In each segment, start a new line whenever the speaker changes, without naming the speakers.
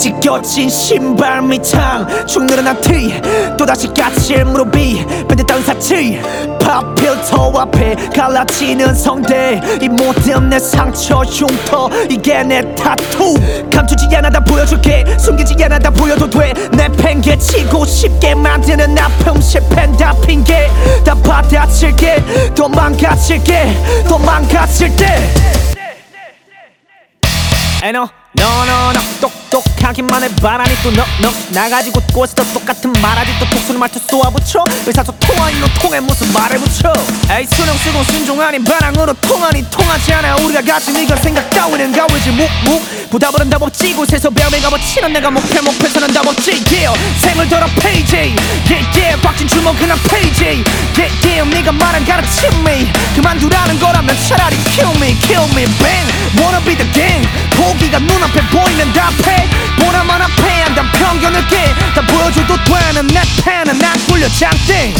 찢겨진 신발 밑창. 축 늘어난 티 또다시 까칠 무릎이 밴듯한 사치. 팝필터 앞에 갈라지는 성대. 이 모든 내 상처 흉터 이게 내 타투. 감추지 않아 다 보여줄게. 숨기지 않아 다 보여도 돼내 팽개치고 쉽게 만드는 아픔 실패는 다 핑계. 다 받아칠게. 도망가칠게. 도망가칠 때 에이 no no 똑똑하기만 해 바라니 또너너. 나가지고 곳에서 똑같은 말하지 또 톡수는 말투 쏘아붙여. 의사소통하니 너 통에 무슨 말을 붙여. 에이 수능 쓰고 순종 아닌 반항으로 통하니 통하지 않아. 우리가 가진 이걸 생각 따위는 가위지 묵묵. 부담은 답 없지. 곳에서 배움에 가버치는 내가 목표 목표서는 답 없지. Yeah. 생을 더러 페이지 yeah yeah. 박진 주먹 그냥 페이지 yeah yeah. 네가 말한 가르침이 그만두라는 거라면 차라리 kill me kill me 눈앞에 보이는 답해 보나마나 패한단 편견을 깨다 보여줘도 되는 내 팬은 난 굴려 장땡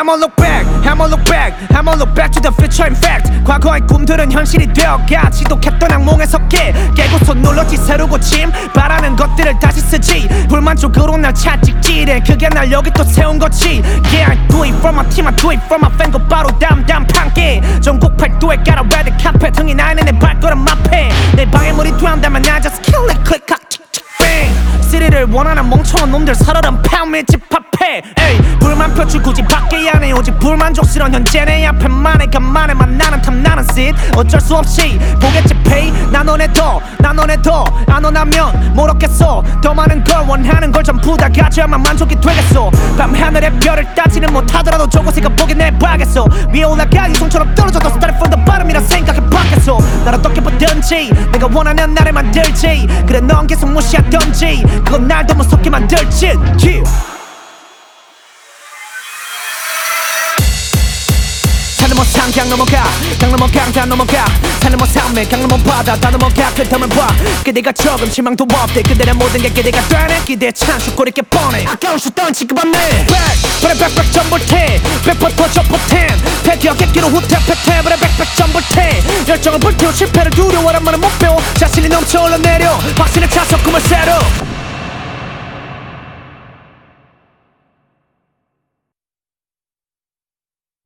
I'ma look back, I'ma look back, I'ma look back to the future in fact. 과거의 꿈들은 현실이 되어가 지독했던 악몽에서 깨. 깨고서 눌렀지 새로 고침. 바라는 것들을 다시 쓰지. 불만족으로 날 채찍질해 그게 날 여기 또 세운 거지. Yeah, I do it for my team, I do it for my fan 곧바로 담담 판게 전국 팔도에 깔아 레드 카펫 흥이 나는 내 발걸음 앞에 내 방해물이 된다면 나 just kill it click clack 칙칙 bang 시리를 원하는 멍청한 놈들 살아란 팜에 집합해. 에이 불만 표출 굳이 밖에 안 해 오직 불만족스러운 현재 내 앞에 만에 간만에 만나는 탐나는 씬 어쩔 수 없이 보겠지 페이. 나 너네 더나 너네 더안 원하면 모르겠어. 더 많은 걸 원하는 걸 전부 다 가져야만 만족이 되겠어. 밤하늘의 별을 따지는 못하더라도 저곳에 가보게 내봐겠어. 위에 올라가 이송처럼 떨어져도 starting from the bottom이라 생각해 봤겠어 날 어떻게 보든지 내가 원하는 나를 만들지. 그래 넌 계속 무시하던지. 그건 날 더 무섭게 만들지. yeah. 산을 뭐 상강 넘어가. 강 넘어 강 다 넘어가. 산을 뭐 산맥 강 넘어 바다 다 넘어가. 그다음을 봐. 그대가 조금 실망도 없대. 그대의 모든 게 기대가 되네. 기대에 찬수 꼬리게 뻔해. 아까운 슛 던 지금 없네. 백 그래 백백 전볼테. 백퍼 터져 포텐? 패기하겠기로 후퇴 패퇴 열정을 불태워 실패를 두려워란 말은 못 배워. 자신이 넘쳐 흘러내려. 확신을 차서 꿈을 새로